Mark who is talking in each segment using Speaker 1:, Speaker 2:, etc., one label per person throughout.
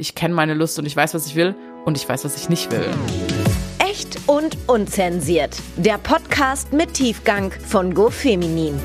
Speaker 1: ich kenne meine Lust und ich weiß, was ich will und ich weiß, was ich nicht will.
Speaker 2: Echt und unzensiert. Der Podcast mit Tiefgang von GoFeminin.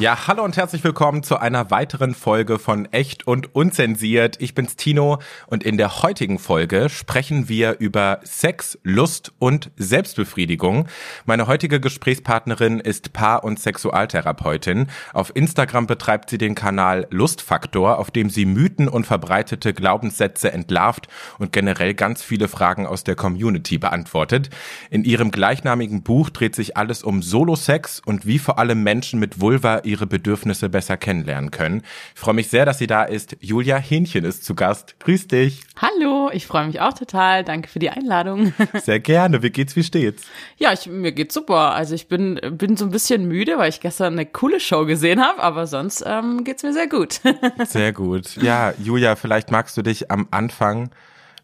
Speaker 3: Ja, hallo und herzlich willkommen zu einer weiteren Folge von Echt und Unzensiert. Ich bin's Tino und in der heutigen Folge sprechen wir über Sex, Lust und Selbstbefriedigung. Meine heutige Gesprächspartnerin ist Paar- und Sexualtherapeutin. Auf Instagram betreibt sie den Kanal Lustfaktor, auf dem sie Mythen und verbreitete Glaubenssätze entlarvt und generell ganz viele Fragen aus der Community beantwortet. In ihrem gleichnamigen Buch dreht sich alles um Solo-Sex und wie vor allem Menschen mit Vulva ihre Bedürfnisse besser kennenlernen können. Ich freue mich sehr, dass sie da ist. Julia Hähnchen ist zu Gast. Grüß dich.
Speaker 1: Hallo, ich freue mich auch total. Danke für die Einladung.
Speaker 3: Sehr gerne. Wie geht's? Wie steht's?
Speaker 1: Ja, ich, mir geht's super. Also ich bin, bin so ein bisschen müde, weil ich gestern eine coole Show gesehen habe, aber sonst ähm, geht's mir sehr gut.
Speaker 3: Sehr gut. Ja, Julia, vielleicht magst du dich am Anfang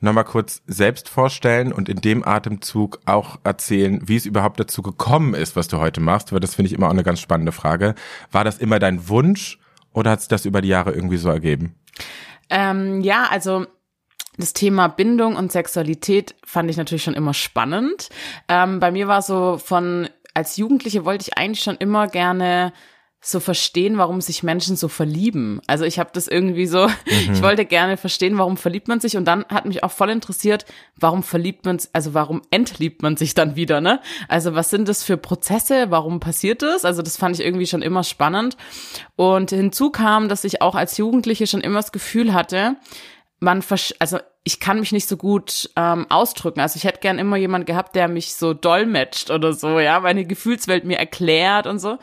Speaker 3: nochmal kurz selbst vorstellen und in dem Atemzug auch erzählen, wie es überhaupt dazu gekommen ist, was du heute machst, weil das finde ich immer auch eine ganz spannende Frage. War das immer dein Wunsch oder hat sich das über die Jahre irgendwie so ergeben?
Speaker 1: Ähm, ja, also das Thema Bindung und Sexualität fand ich natürlich schon immer spannend. Ähm, bei mir war so von, als Jugendliche wollte ich eigentlich schon immer gerne so verstehen, warum sich Menschen so verlieben. Also ich habe das irgendwie so, mhm. ich wollte gerne verstehen, warum verliebt man sich und dann hat mich auch voll interessiert, warum verliebt man, also warum entliebt man sich dann wieder, ne? Also was sind das für Prozesse, warum passiert das? Also das fand ich irgendwie schon immer spannend und hinzu kam, dass ich auch als Jugendliche schon immer das Gefühl hatte, man, also ich kann mich nicht so gut ähm, ausdrücken. Also ich hätte gern immer jemand gehabt, der mich so dolmetscht oder so, ja, meine Gefühlswelt mir erklärt und so.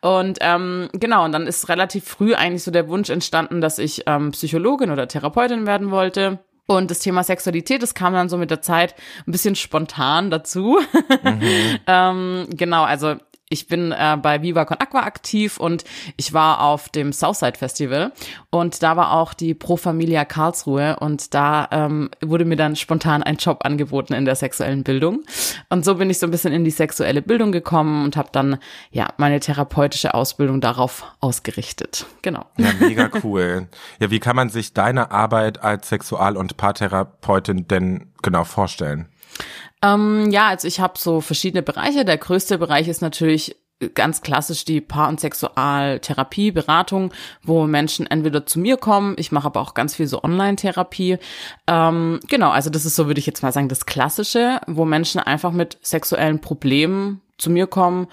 Speaker 1: Und ähm, genau, und dann ist relativ früh eigentlich so der Wunsch entstanden, dass ich ähm, Psychologin oder Therapeutin werden wollte. Und das Thema Sexualität, das kam dann so mit der Zeit ein bisschen spontan dazu. Mhm. ähm, genau, also ich bin äh, bei Viva Con Aqua aktiv und ich war auf dem Southside Festival und da war auch die Pro Familia Karlsruhe und da ähm, wurde mir dann spontan ein Job angeboten in der sexuellen Bildung und so bin ich so ein bisschen in die sexuelle Bildung gekommen und habe dann ja meine therapeutische Ausbildung darauf ausgerichtet. Genau.
Speaker 3: Ja, mega cool. ja, wie kann man sich deine Arbeit als Sexual- und Paartherapeutin denn genau vorstellen?
Speaker 1: Ähm, ja, also ich habe so verschiedene Bereiche. Der größte Bereich ist natürlich ganz klassisch die Paar- und Sexualtherapie, Beratung, wo Menschen entweder zu mir kommen, ich mache aber auch ganz viel so Online-Therapie. Ähm, genau, also das ist so, würde ich jetzt mal sagen, das Klassische, wo Menschen einfach mit sexuellen Problemen zu mir kommen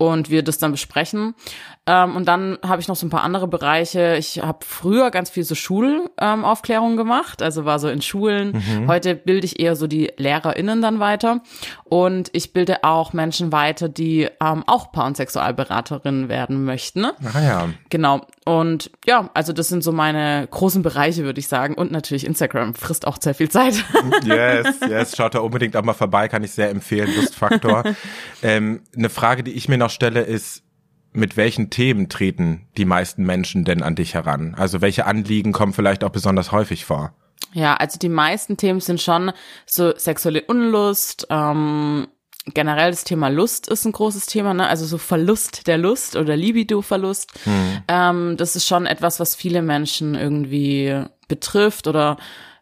Speaker 1: und wir das dann besprechen. Ähm, und dann habe ich noch so ein paar andere Bereiche. Ich habe früher ganz viel so Schulaufklärung ähm, gemacht, also war so in Schulen. Mhm. Heute bilde ich eher so die LehrerInnen dann weiter. Und ich bilde auch Menschen weiter, die ähm, auch Paar- und Sexualberaterinnen werden möchten. Ne?
Speaker 3: Ah ja.
Speaker 1: Genau. Und ja, also das sind so meine großen Bereiche, würde ich sagen. Und natürlich Instagram frisst auch sehr viel Zeit.
Speaker 3: Yes, yes. Schaut da unbedingt auch mal vorbei, kann ich sehr empfehlen. Lustfaktor. ähm, eine Frage, die ich mir noch stelle, ist, mit welchen Themen treten die meisten Menschen denn an dich heran? Also welche Anliegen kommen vielleicht auch besonders häufig vor?
Speaker 1: Ja, also die meisten Themen sind schon so sexuelle Unlust, ähm, generell das Thema Lust ist ein großes Thema, ne? Also so Verlust der Lust oder Libido-Verlust. Hm. Ähm, das ist schon etwas, was viele Menschen irgendwie betrifft oder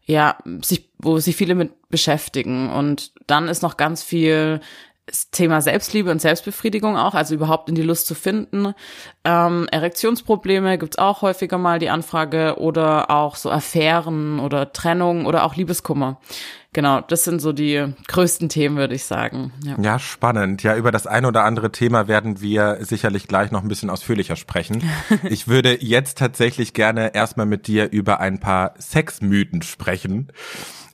Speaker 1: ja, sich, wo sich viele mit beschäftigen. Und dann ist noch ganz viel das Thema Selbstliebe und Selbstbefriedigung auch, also überhaupt in die Lust zu finden. Ähm, Erektionsprobleme gibt's auch häufiger mal die Anfrage oder auch so Affären oder Trennung oder auch Liebeskummer. Genau, das sind so die größten Themen, würde ich sagen.
Speaker 3: Ja. ja, spannend. Ja, über das eine oder andere Thema werden wir sicherlich gleich noch ein bisschen ausführlicher sprechen. ich würde jetzt tatsächlich gerne erstmal mit dir über ein paar Sexmythen sprechen.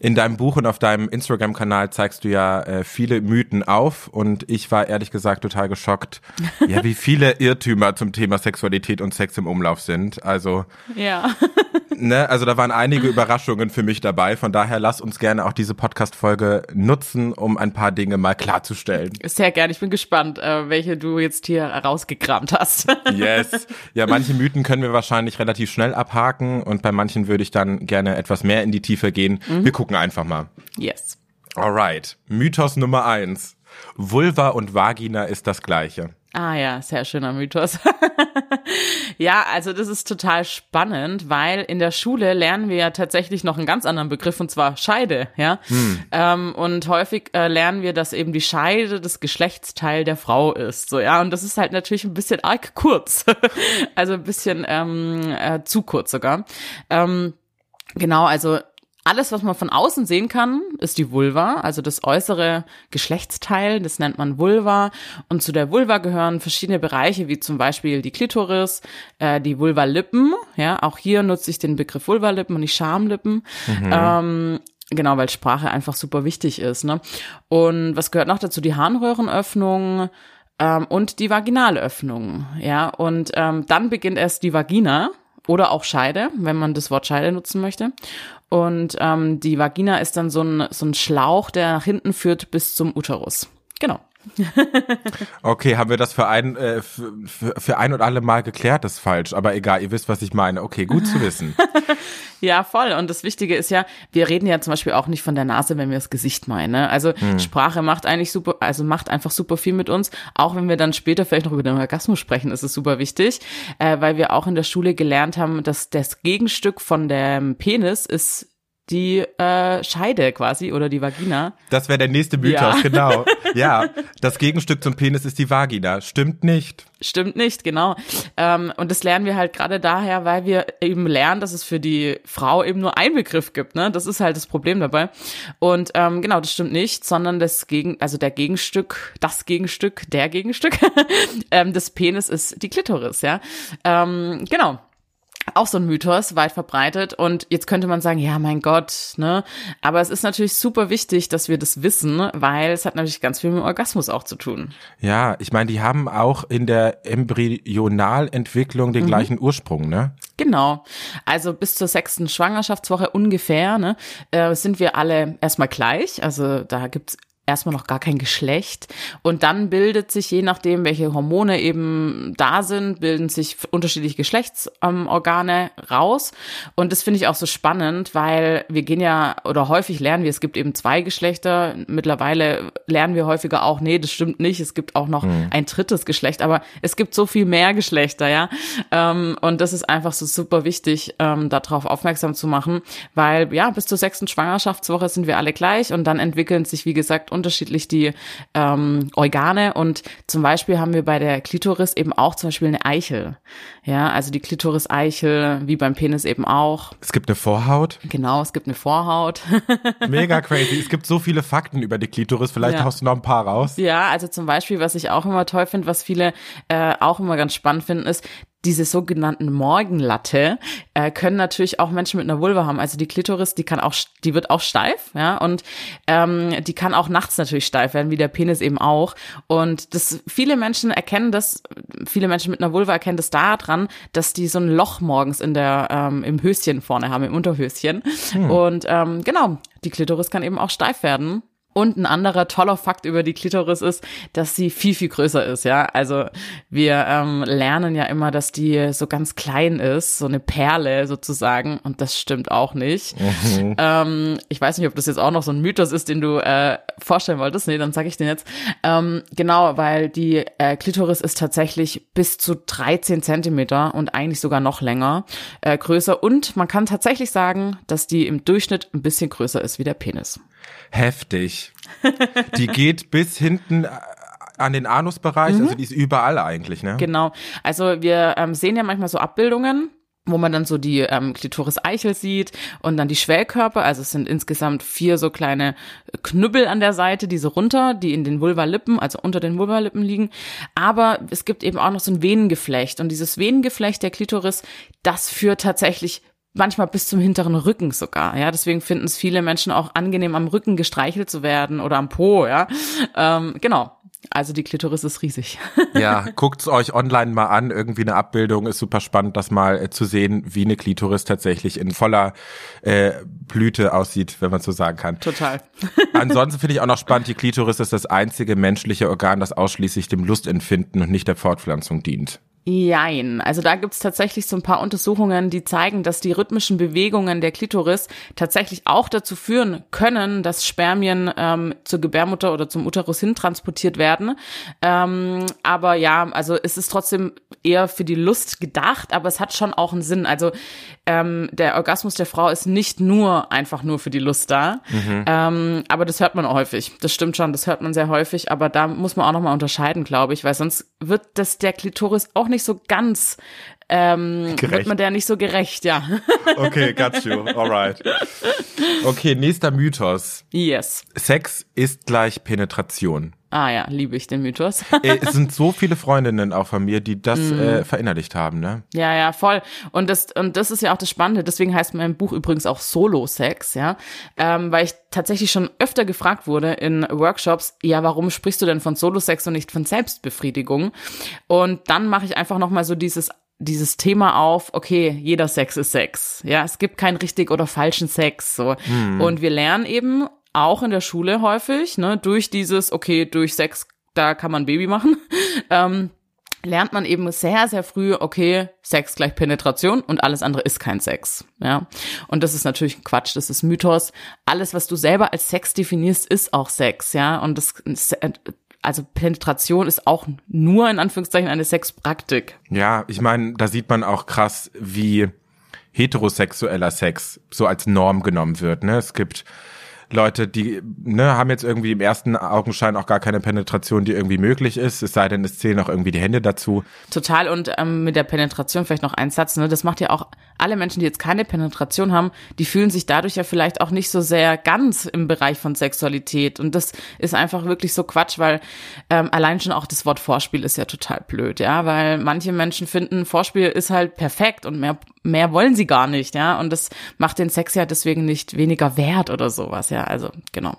Speaker 3: In deinem Buch und auf deinem Instagram-Kanal zeigst du ja äh, viele Mythen auf und ich war ehrlich gesagt total geschockt, ja, wie viele Irrtümer zum Thema Sexualität und Sex im Umlauf sind. Also
Speaker 1: ja.
Speaker 3: ne, also da waren einige Überraschungen für mich dabei. Von daher lass uns gerne auch diese Podcast-Folge nutzen, um ein paar Dinge mal klarzustellen.
Speaker 1: Sehr gerne. Ich bin gespannt, äh, welche du jetzt hier rausgekramt hast.
Speaker 3: yes. Ja, manche Mythen können wir wahrscheinlich relativ schnell abhaken und bei manchen würde ich dann gerne etwas mehr in die Tiefe gehen. Mhm. Wir gucken gucken einfach mal.
Speaker 1: Yes.
Speaker 3: Alright. Mythos Nummer eins. Vulva und Vagina ist das gleiche.
Speaker 1: Ah ja, sehr schöner Mythos. ja, also das ist total spannend, weil in der Schule lernen wir ja tatsächlich noch einen ganz anderen Begriff und zwar Scheide, ja. Hm. Ähm, und häufig äh, lernen wir, dass eben die Scheide das Geschlechtsteil der Frau ist, so ja. Und das ist halt natürlich ein bisschen arg kurz, also ein bisschen ähm, äh, zu kurz sogar. Ähm, genau, also alles, was man von außen sehen kann, ist die Vulva, also das äußere Geschlechtsteil, das nennt man Vulva. Und zu der Vulva gehören verschiedene Bereiche, wie zum Beispiel die Klitoris, äh, die Vulvalippen. Ja, auch hier nutze ich den Begriff Vulvalippen und die Schamlippen. Mhm. Ähm, genau, weil Sprache einfach super wichtig ist. Ne? Und was gehört noch dazu? Die Harnröhrenöffnung, ähm, und die vaginale Öffnung. Ja, und ähm, dann beginnt erst die Vagina oder auch Scheide, wenn man das Wort Scheide nutzen möchte. Und ähm, die Vagina ist dann so ein, so ein Schlauch, der nach hinten führt bis zum Uterus. Genau.
Speaker 3: okay, haben wir das für ein, äh, für, für ein und alle Mal geklärt? Das ist falsch, aber egal, ihr wisst, was ich meine. Okay, gut zu wissen.
Speaker 1: ja, voll. Und das Wichtige ist ja, wir reden ja zum Beispiel auch nicht von der Nase, wenn wir das Gesicht meinen. Ne? Also hm. Sprache macht eigentlich super, also macht einfach super viel mit uns. Auch wenn wir dann später vielleicht noch über den Orgasmus sprechen, ist es super wichtig, äh, weil wir auch in der Schule gelernt haben, dass das Gegenstück von dem Penis ist die äh, Scheide quasi oder die Vagina.
Speaker 3: Das wäre der nächste Mythos, ja. genau. Ja, das Gegenstück zum Penis ist die Vagina. Stimmt nicht.
Speaker 1: Stimmt nicht, genau. Ähm, und das lernen wir halt gerade daher, weil wir eben lernen, dass es für die Frau eben nur einen Begriff gibt. Ne? Das ist halt das Problem dabei. Und ähm, genau, das stimmt nicht, sondern das Gegen, also der Gegenstück, das Gegenstück, der Gegenstück ähm, des Penis ist die Klitoris, ja. Ähm, genau auch so ein Mythos, weit verbreitet. Und jetzt könnte man sagen, ja, mein Gott, ne? Aber es ist natürlich super wichtig, dass wir das wissen, weil es hat natürlich ganz viel mit dem Orgasmus auch zu tun.
Speaker 3: Ja, ich meine, die haben auch in der Embryonalentwicklung den mhm. gleichen Ursprung, ne?
Speaker 1: Genau. Also bis zur sechsten Schwangerschaftswoche ungefähr, ne, äh, sind wir alle erstmal gleich. Also da gibt's erstmal noch gar kein Geschlecht. Und dann bildet sich, je nachdem, welche Hormone eben da sind, bilden sich unterschiedliche Geschlechtsorgane ähm, raus. Und das finde ich auch so spannend, weil wir gehen ja, oder häufig lernen wir, es gibt eben zwei Geschlechter. Mittlerweile lernen wir häufiger auch, nee, das stimmt nicht. Es gibt auch noch mhm. ein drittes Geschlecht, aber es gibt so viel mehr Geschlechter, ja. Ähm, und das ist einfach so super wichtig, ähm, darauf aufmerksam zu machen, weil ja, bis zur sechsten Schwangerschaftswoche sind wir alle gleich und dann entwickeln sich, wie gesagt, unterschiedlich die ähm, Organe und zum Beispiel haben wir bei der Klitoris eben auch zum Beispiel eine Eichel. Ja, also die Klitoris-Eichel, wie beim Penis eben auch.
Speaker 3: Es gibt eine Vorhaut.
Speaker 1: Genau, es gibt eine Vorhaut.
Speaker 3: Mega crazy. Es gibt so viele Fakten über die Klitoris. Vielleicht ja. haust du noch ein paar raus.
Speaker 1: Ja, also zum Beispiel, was ich auch immer toll finde, was viele äh, auch immer ganz spannend finden, ist, diese sogenannten Morgenlatte äh, können natürlich auch Menschen mit einer Vulva haben. Also die Klitoris, die kann auch, die wird auch steif, ja, und ähm, die kann auch nachts natürlich steif werden, wie der Penis eben auch. Und das viele Menschen erkennen das, viele Menschen mit einer Vulva erkennen das daran, dass die so ein Loch morgens in der ähm, im Höschen vorne haben, im Unterhöschen. Hm. Und ähm, genau, die Klitoris kann eben auch steif werden. Und ein anderer toller Fakt über die Klitoris ist, dass sie viel, viel größer ist, ja. Also wir ähm, lernen ja immer, dass die so ganz klein ist, so eine Perle sozusagen. Und das stimmt auch nicht. Mhm. Ähm, ich weiß nicht, ob das jetzt auch noch so ein Mythos ist, den du äh, vorstellen wolltest. Nee, dann sage ich den jetzt. Ähm, genau, weil die äh, Klitoris ist tatsächlich bis zu 13 Zentimeter und eigentlich sogar noch länger äh, größer. Und man kann tatsächlich sagen, dass die im Durchschnitt ein bisschen größer ist wie der Penis
Speaker 3: heftig. Die geht bis hinten äh, an den Anusbereich, mhm. also die ist überall eigentlich, ne?
Speaker 1: Genau. Also wir ähm, sehen ja manchmal so Abbildungen wo man dann so die ähm, Klitoris-Eichel sieht und dann die Schwellkörper. Also es sind insgesamt vier so kleine Knüppel an der Seite, die so runter, die in den Vulvalippen, also unter den Vulvalippen liegen. Aber es gibt eben auch noch so ein Venengeflecht und dieses Venengeflecht der Klitoris, das führt tatsächlich manchmal bis zum hinteren Rücken sogar. Ja, deswegen finden es viele Menschen auch angenehm, am Rücken gestreichelt zu werden oder am Po. Ja, ähm, genau. Also die Klitoris ist riesig.
Speaker 3: Ja, guckt's euch online mal an. Irgendwie eine Abbildung ist super spannend, das mal äh, zu sehen, wie eine Klitoris tatsächlich in voller äh, Blüte aussieht, wenn man so sagen kann.
Speaker 1: Total.
Speaker 3: Ansonsten finde ich auch noch spannend, die Klitoris ist das einzige menschliche Organ, das ausschließlich dem Lustempfinden und nicht der Fortpflanzung dient.
Speaker 1: Jein. Also da gibt's tatsächlich so ein paar Untersuchungen, die zeigen, dass die rhythmischen Bewegungen der Klitoris tatsächlich auch dazu führen können, dass Spermien ähm, zur Gebärmutter oder zum Uterus hintransportiert werden. Ähm, aber ja, also es ist trotzdem eher für die Lust gedacht, aber es hat schon auch einen Sinn. Also ähm, der Orgasmus der Frau ist nicht nur einfach nur für die Lust da. Mhm. Ähm, aber das hört man häufig. Das stimmt schon, das hört man sehr häufig. Aber da muss man auch nochmal unterscheiden, glaube ich, weil sonst wird das der Klitoris auch nicht so ganz ähm, wird man der nicht so gerecht, ja.
Speaker 3: Okay, got you. Alright. Okay, nächster Mythos.
Speaker 1: Yes.
Speaker 3: Sex ist gleich Penetration.
Speaker 1: Ah ja, liebe ich den Mythos.
Speaker 3: Äh, es sind so viele Freundinnen auch von mir, die das mm. äh, verinnerlicht haben, ne?
Speaker 1: Ja, ja, voll. Und das, und das ist ja auch das Spannende. Deswegen heißt mein Buch übrigens auch Solo-Sex, ja. Ähm, weil ich tatsächlich schon öfter gefragt wurde in Workshops, ja, warum sprichst du denn von Solo-Sex und nicht von Selbstbefriedigung? Und dann mache ich einfach nochmal so dieses dieses Thema auf, okay, jeder Sex ist Sex. Ja, es gibt keinen richtig oder falschen Sex, so. Mhm. Und wir lernen eben auch in der Schule häufig, ne, durch dieses, okay, durch Sex, da kann man Baby machen, ähm, lernt man eben sehr, sehr früh, okay, Sex gleich Penetration und alles andere ist kein Sex. Ja. Und das ist natürlich Quatsch, das ist Mythos. Alles, was du selber als Sex definierst, ist auch Sex, ja. Und das, also Penetration ist auch nur in Anführungszeichen eine Sexpraktik.
Speaker 3: Ja, ich meine, da sieht man auch krass, wie heterosexueller Sex so als Norm genommen wird. Ne? Es gibt Leute, die ne, haben jetzt irgendwie im ersten Augenschein auch gar keine Penetration, die irgendwie möglich ist, es sei denn, es zählen auch irgendwie die Hände dazu.
Speaker 1: Total. Und ähm, mit der Penetration vielleicht noch ein Satz, ne, das macht ja auch alle Menschen, die jetzt keine Penetration haben, die fühlen sich dadurch ja vielleicht auch nicht so sehr ganz im Bereich von Sexualität. Und das ist einfach wirklich so Quatsch, weil ähm, allein schon auch das Wort Vorspiel ist ja total blöd, ja, weil manche Menschen finden, Vorspiel ist halt perfekt und mehr mehr wollen sie gar nicht, ja, und das macht den Sex ja deswegen nicht weniger wert oder sowas, ja, also genau.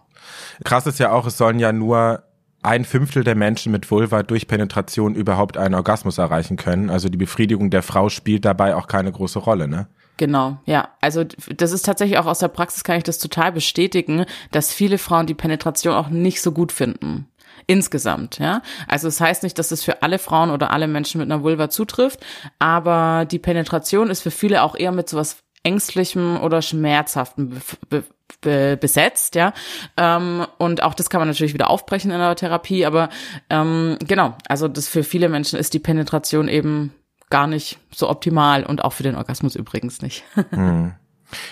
Speaker 3: Krass ist ja auch, es sollen ja nur ein Fünftel der Menschen mit Vulva durch Penetration überhaupt einen Orgasmus erreichen können. Also die Befriedigung der Frau spielt dabei auch keine große Rolle, ne?
Speaker 1: Genau, ja. Also das ist tatsächlich auch aus der Praxis kann ich das total bestätigen, dass viele Frauen die Penetration auch nicht so gut finden. Insgesamt, ja. Also es das heißt nicht, dass es für alle Frauen oder alle Menschen mit einer Vulva zutrifft, aber die Penetration ist für viele auch eher mit sowas ängstlichem oder schmerzhaftem be be besetzt, ja. Ähm, und auch das kann man natürlich wieder aufbrechen in der Therapie, aber ähm, genau, also das für viele Menschen ist die Penetration eben gar nicht so optimal und auch für den Orgasmus übrigens nicht.
Speaker 3: Hm.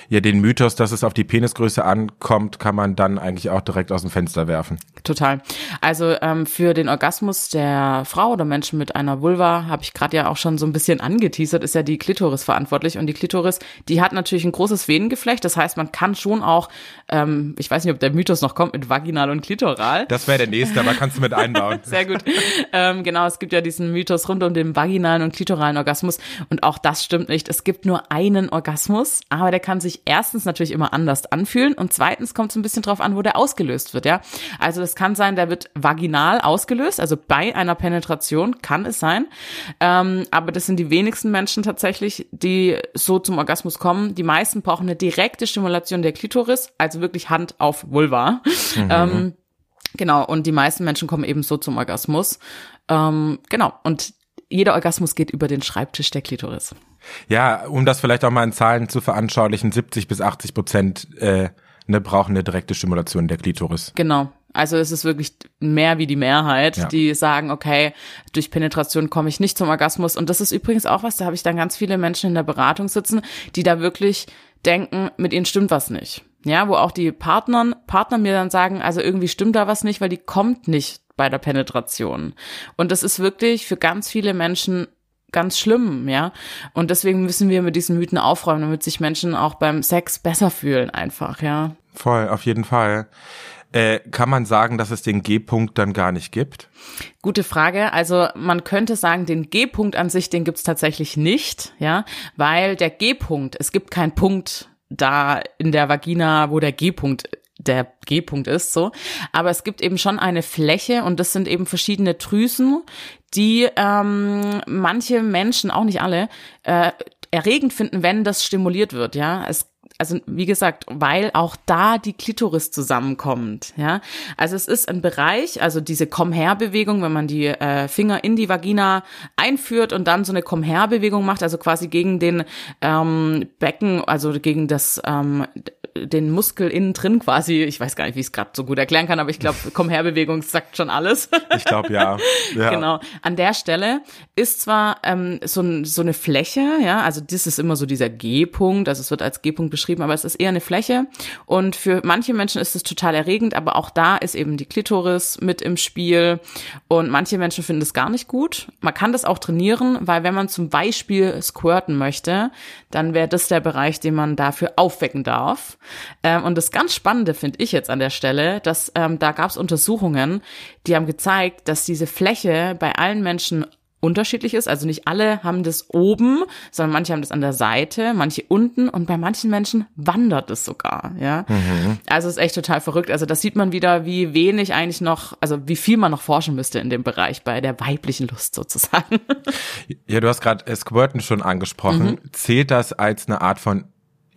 Speaker 3: Ja, den Mythos, dass es auf die Penisgröße ankommt, kann man dann eigentlich auch direkt aus dem Fenster werfen.
Speaker 1: Total. Also ähm, für den Orgasmus der Frau oder Menschen mit einer Vulva, habe ich gerade ja auch schon so ein bisschen angeteasert, ist ja die Klitoris verantwortlich. Und die Klitoris, die hat natürlich ein großes Venengeflecht. Das heißt, man kann schon auch, ähm, ich weiß nicht, ob der Mythos noch kommt, mit vaginal und klitoral.
Speaker 3: Das wäre der nächste, aber kannst du mit einbauen.
Speaker 1: Sehr gut. Ähm, genau, es gibt ja diesen Mythos rund um den vaginalen und klitoralen Orgasmus. Und auch das stimmt nicht. Es gibt nur einen Orgasmus, aber der kann sich erstens natürlich immer anders anfühlen und zweitens kommt es ein bisschen drauf an, wo der ausgelöst wird, ja. Also es kann sein, der wird vaginal ausgelöst, also bei einer Penetration kann es sein. Ähm, aber das sind die wenigsten Menschen tatsächlich, die so zum Orgasmus kommen. Die meisten brauchen eine direkte Stimulation der Klitoris, also wirklich Hand auf Vulva. Mhm. Ähm, genau, und die meisten Menschen kommen eben so zum Orgasmus. Ähm, genau, und jeder Orgasmus geht über den Schreibtisch der Klitoris.
Speaker 3: Ja, um das vielleicht auch mal in Zahlen zu veranschaulichen, 70 bis 80 Prozent äh, ne, brauchen eine direkte Stimulation der Klitoris.
Speaker 1: Genau. Also es ist wirklich mehr wie die Mehrheit, ja. die sagen, okay, durch Penetration komme ich nicht zum Orgasmus. Und das ist übrigens auch was, da habe ich dann ganz viele Menschen in der Beratung sitzen, die da wirklich denken, mit ihnen stimmt was nicht. Ja, wo auch die Partnern, Partner mir dann sagen, also irgendwie stimmt da was nicht, weil die kommt nicht bei der Penetration. Und das ist wirklich für ganz viele Menschen ganz schlimm, ja. Und deswegen müssen wir mit diesen Mythen aufräumen, damit sich Menschen auch beim Sex besser fühlen, einfach, ja.
Speaker 3: Voll, auf jeden Fall. Äh, kann man sagen, dass es den G-Punkt dann gar nicht gibt?
Speaker 1: Gute Frage. Also man könnte sagen, den G-Punkt an sich, den gibt's tatsächlich nicht, ja, weil der G-Punkt, es gibt keinen Punkt da in der Vagina, wo der G-Punkt der G-Punkt ist, so. Aber es gibt eben schon eine Fläche und das sind eben verschiedene Drüsen, die ähm, manche Menschen, auch nicht alle, äh, erregend finden, wenn das stimuliert wird, ja. Es also wie gesagt, weil auch da die Klitoris zusammenkommt, ja. Also es ist ein Bereich, also diese Komm-her-Bewegung, wenn man die äh, Finger in die Vagina einführt und dann so eine Komm-her-Bewegung macht, also quasi gegen den ähm, Becken, also gegen das ähm, den Muskel innen drin quasi, ich weiß gar nicht, wie ich es gerade so gut erklären kann, aber ich glaube, Komm-her-Bewegung sagt schon alles.
Speaker 3: Ich glaube ja. ja.
Speaker 1: Genau. An der Stelle ist zwar ähm, so, so eine Fläche, ja, also das ist immer so dieser G-Punkt, also es wird als G-Punkt beschrieben, aber es ist eher eine Fläche. Und für manche Menschen ist es total erregend, aber auch da ist eben die Klitoris mit im Spiel. Und manche Menschen finden es gar nicht gut. Man kann das auch trainieren, weil wenn man zum Beispiel squirten möchte, dann wäre das der Bereich, den man dafür aufwecken darf. Ähm, und das ganz Spannende finde ich jetzt an der Stelle, dass ähm, da gab es Untersuchungen, die haben gezeigt, dass diese Fläche bei allen Menschen unterschiedlich ist. Also nicht alle haben das oben, sondern manche haben das an der Seite, manche unten und bei manchen Menschen wandert es sogar, ja. Mhm. Also ist echt total verrückt. Also das sieht man wieder, wie wenig eigentlich noch, also wie viel man noch forschen müsste in dem Bereich bei der weiblichen Lust sozusagen.
Speaker 3: Ja, du hast gerade Squirten schon angesprochen. Mhm. Zählt das als eine Art von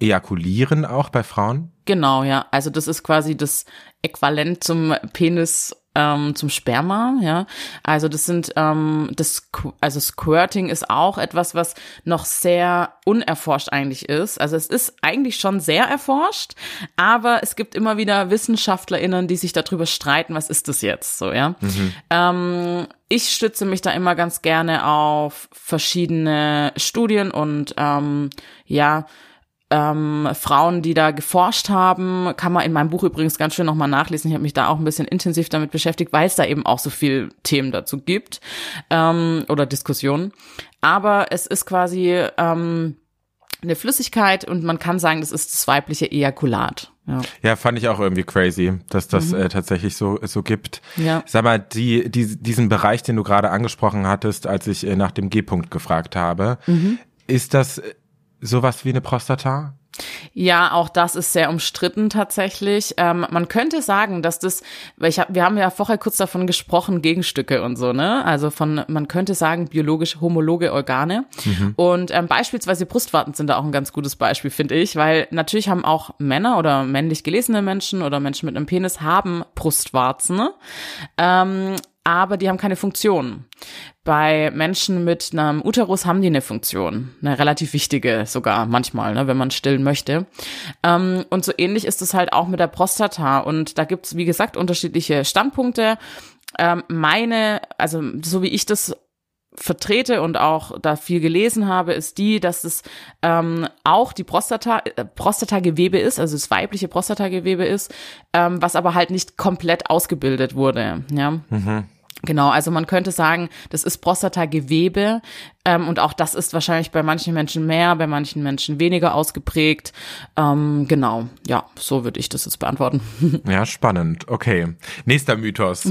Speaker 3: Ejakulieren auch bei Frauen?
Speaker 1: Genau, ja. Also das ist quasi das Äquivalent zum Penis ähm, zum Sperma, ja. Also das sind ähm, das also Squirting ist auch etwas, was noch sehr unerforscht eigentlich ist. Also es ist eigentlich schon sehr erforscht, aber es gibt immer wieder WissenschaftlerInnen, die sich darüber streiten, was ist das jetzt so, ja. Mhm. Ähm, ich stütze mich da immer ganz gerne auf verschiedene Studien und ähm, ja, ähm, Frauen, die da geforscht haben, kann man in meinem Buch übrigens ganz schön nochmal nachlesen. Ich habe mich da auch ein bisschen intensiv damit beschäftigt, weil es da eben auch so viel Themen dazu gibt ähm, oder Diskussionen. Aber es ist quasi ähm, eine Flüssigkeit und man kann sagen, das ist das weibliche Ejakulat.
Speaker 3: Ja. ja, fand ich auch irgendwie crazy, dass das mhm. äh, tatsächlich so so gibt. Ja. Sag mal, die, die diesen Bereich, den du gerade angesprochen hattest, als ich äh, nach dem G-Punkt gefragt habe, mhm. ist das sowas wie eine Prostata?
Speaker 1: Ja, auch das ist sehr umstritten tatsächlich. Ähm, man könnte sagen, dass das, weil ich hab, wir haben ja vorher kurz davon gesprochen, Gegenstücke und so, ne? Also von, man könnte sagen, biologisch homologe Organe. Mhm. Und ähm, beispielsweise Brustwarten sind da auch ein ganz gutes Beispiel, finde ich, weil natürlich haben auch Männer oder männlich gelesene Menschen oder Menschen mit einem Penis haben Brustwarzen. Ähm, aber die haben keine Funktion. Bei Menschen mit einem Uterus haben die eine Funktion, eine relativ wichtige sogar manchmal, ne, wenn man stillen möchte. Ähm, und so ähnlich ist es halt auch mit der Prostata. Und da gibt's wie gesagt, unterschiedliche Standpunkte. Ähm, meine, also so wie ich das vertrete und auch da viel gelesen habe, ist die, dass es ähm, auch die Prostata, äh, Prostatagewebe ist, also das weibliche Prostatagewebe ist, ähm, was aber halt nicht komplett ausgebildet wurde. Ja. Mhm. Genau, also man könnte sagen, das ist Prostatagewebe ähm, und auch das ist wahrscheinlich bei manchen Menschen mehr, bei manchen Menschen weniger ausgeprägt. Ähm, genau, ja, so würde ich das jetzt beantworten.
Speaker 3: Ja, spannend. Okay, nächster Mythos.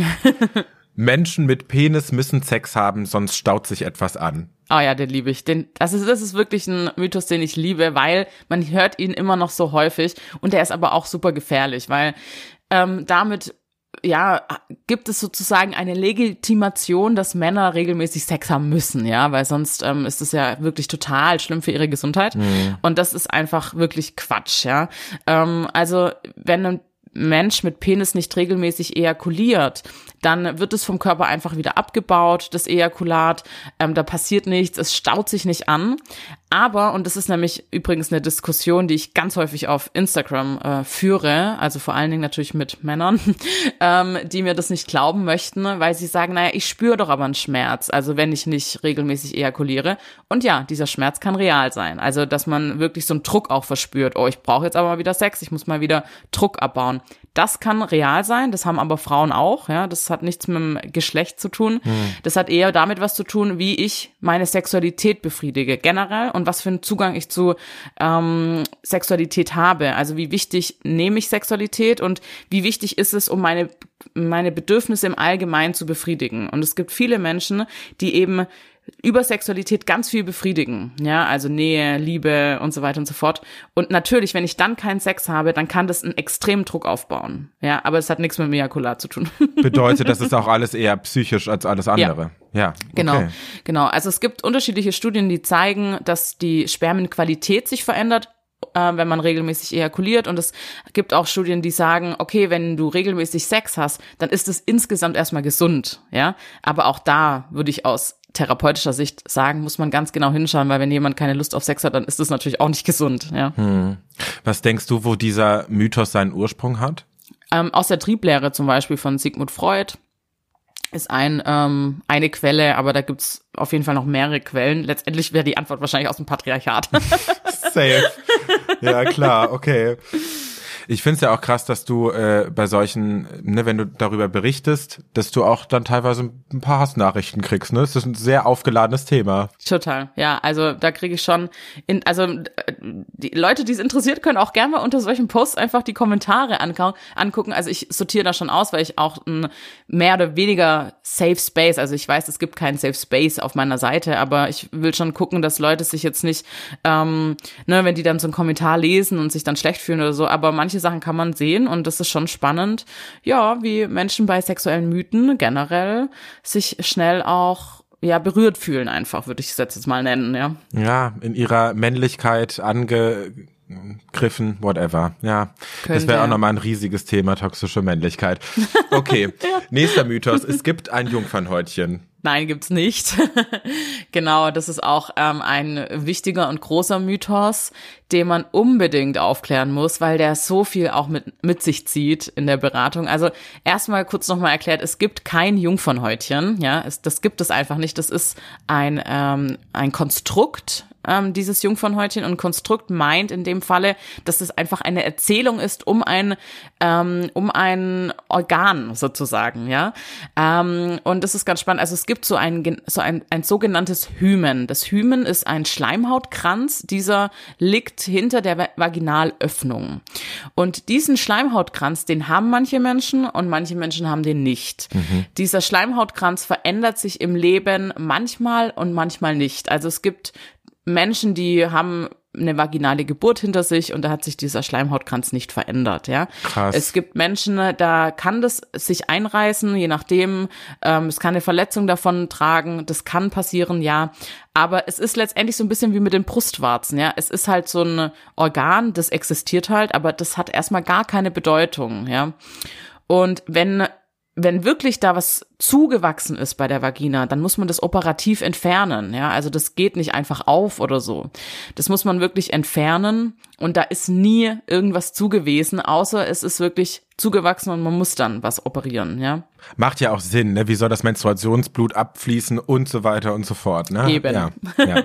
Speaker 3: Menschen mit Penis müssen Sex haben, sonst staut sich etwas an.
Speaker 1: Oh ja, den liebe ich. Den, das, ist, das ist wirklich ein Mythos, den ich liebe, weil man hört ihn immer noch so häufig und der ist aber auch super gefährlich, weil ähm, damit ja, gibt es sozusagen eine Legitimation, dass Männer regelmäßig Sex haben müssen, ja, weil sonst ähm, ist es ja wirklich total schlimm für ihre Gesundheit. Mhm. Und das ist einfach wirklich Quatsch, ja. Ähm, also wenn ein Mensch mit Penis nicht regelmäßig ejakuliert, dann wird es vom Körper einfach wieder abgebaut, das Ejakulat, ähm, da passiert nichts, es staut sich nicht an. Aber, und das ist nämlich übrigens eine Diskussion, die ich ganz häufig auf Instagram äh, führe, also vor allen Dingen natürlich mit Männern, ähm, die mir das nicht glauben möchten, weil sie sagen, naja, ich spüre doch aber einen Schmerz, also wenn ich nicht regelmäßig ejakuliere. Und ja, dieser Schmerz kann real sein. Also, dass man wirklich so einen Druck auch verspürt, oh, ich brauche jetzt aber mal wieder Sex, ich muss mal wieder Druck abbauen. Das kann real sein, das haben aber Frauen auch, ja, das hat nichts mit dem Geschlecht zu tun. Hm. Das hat eher damit was zu tun, wie ich meine Sexualität befriedige, generell und was für einen Zugang ich zu ähm, Sexualität habe. Also wie wichtig nehme ich Sexualität und wie wichtig ist es, um meine, meine Bedürfnisse im Allgemeinen zu befriedigen. Und es gibt viele Menschen, die eben über Sexualität ganz viel befriedigen, ja, also Nähe, Liebe und so weiter und so fort. Und natürlich, wenn ich dann keinen Sex habe, dann kann das einen extremen Druck aufbauen, ja, aber es hat nichts mit Ejakulat zu tun.
Speaker 3: Bedeutet, das ist auch alles eher psychisch als alles andere. Ja, ja
Speaker 1: genau, okay. genau. Also es gibt unterschiedliche Studien, die zeigen, dass die Spermienqualität sich verändert äh, wenn man regelmäßig ejakuliert. Und es gibt auch Studien, die sagen, okay, wenn du regelmäßig Sex hast, dann ist es insgesamt erstmal gesund, ja. Aber auch da würde ich aus therapeutischer Sicht sagen, muss man ganz genau hinschauen, weil wenn jemand keine Lust auf Sex hat, dann ist das natürlich auch nicht gesund, ja. Hm.
Speaker 3: Was denkst du, wo dieser Mythos seinen Ursprung hat?
Speaker 1: Ähm, aus der Trieblehre zum Beispiel von Sigmund Freud ist ein, ähm, eine Quelle, aber da gibt's auf jeden Fall noch mehrere Quellen. Letztendlich wäre die Antwort wahrscheinlich aus dem Patriarchat.
Speaker 3: Safe. Ja, klar, okay. Ich finde es ja auch krass, dass du äh, bei solchen, ne, wenn du darüber berichtest, dass du auch dann teilweise ein paar Hassnachrichten kriegst. Ne, es ist ein sehr aufgeladenes Thema.
Speaker 1: Total, ja. Also da kriege ich schon, in, also die Leute, die es interessiert, können auch gerne mal unter solchen Posts einfach die Kommentare angucken. Also ich sortiere da schon aus, weil ich auch ein mehr oder weniger Safe Space, also ich weiß, es gibt keinen Safe Space auf meiner Seite, aber ich will schon gucken, dass Leute sich jetzt nicht, ähm, ne, wenn die dann so einen Kommentar lesen und sich dann schlecht fühlen oder so, aber manche Sachen kann man sehen und das ist schon spannend, ja, wie Menschen bei sexuellen Mythen generell sich schnell auch ja, berührt fühlen einfach, würde ich es jetzt mal nennen, ja.
Speaker 3: Ja, in ihrer Männlichkeit angegriffen, whatever. Ja, Können das wäre auch nochmal ein riesiges Thema, toxische Männlichkeit. Okay, ja. nächster Mythos. Es gibt ein Jungfernhäutchen.
Speaker 1: Nein, gibt's nicht. genau, das ist auch ähm, ein wichtiger und großer Mythos, den man unbedingt aufklären muss, weil der so viel auch mit, mit sich zieht in der Beratung. Also erstmal kurz nochmal erklärt, es gibt kein Jungfernhäutchen, ja, es, das gibt es einfach nicht. Das ist ein, ähm, ein Konstrukt, ähm, dieses Jungfernhäutchen. Und Konstrukt meint in dem Falle, dass es einfach eine Erzählung ist um ein, ähm, um ein Organ sozusagen, ja. Ähm, und das ist ganz spannend. Also es gibt so ein, so ein, ein sogenanntes Hymen. Das Hymen ist ein Schleimhautkranz. Dieser liegt hinter der Vaginalöffnung. Und diesen Schleimhautkranz, den haben manche Menschen und manche Menschen haben den nicht. Mhm. Dieser Schleimhautkranz verändert sich im Leben manchmal und manchmal nicht. Also es gibt Menschen, die haben eine vaginale Geburt hinter sich und da hat sich dieser Schleimhautkranz nicht verändert, ja. Krass. Es gibt Menschen, da kann das sich einreißen, je nachdem, ähm, es kann eine Verletzung davon tragen, das kann passieren, ja. Aber es ist letztendlich so ein bisschen wie mit den Brustwarzen, ja. Es ist halt so ein Organ, das existiert halt, aber das hat erstmal gar keine Bedeutung, ja. Und wenn wenn wirklich da was zugewachsen ist bei der Vagina, dann muss man das operativ entfernen, ja, also das geht nicht einfach auf oder so. Das muss man wirklich entfernen und da ist nie irgendwas zugewesen, außer es ist wirklich zugewachsen und man muss dann was operieren, ja.
Speaker 3: Macht ja auch Sinn, ne? Wie soll das Menstruationsblut abfließen und so weiter und so fort, ne?
Speaker 1: Eben.
Speaker 3: Ja, ja.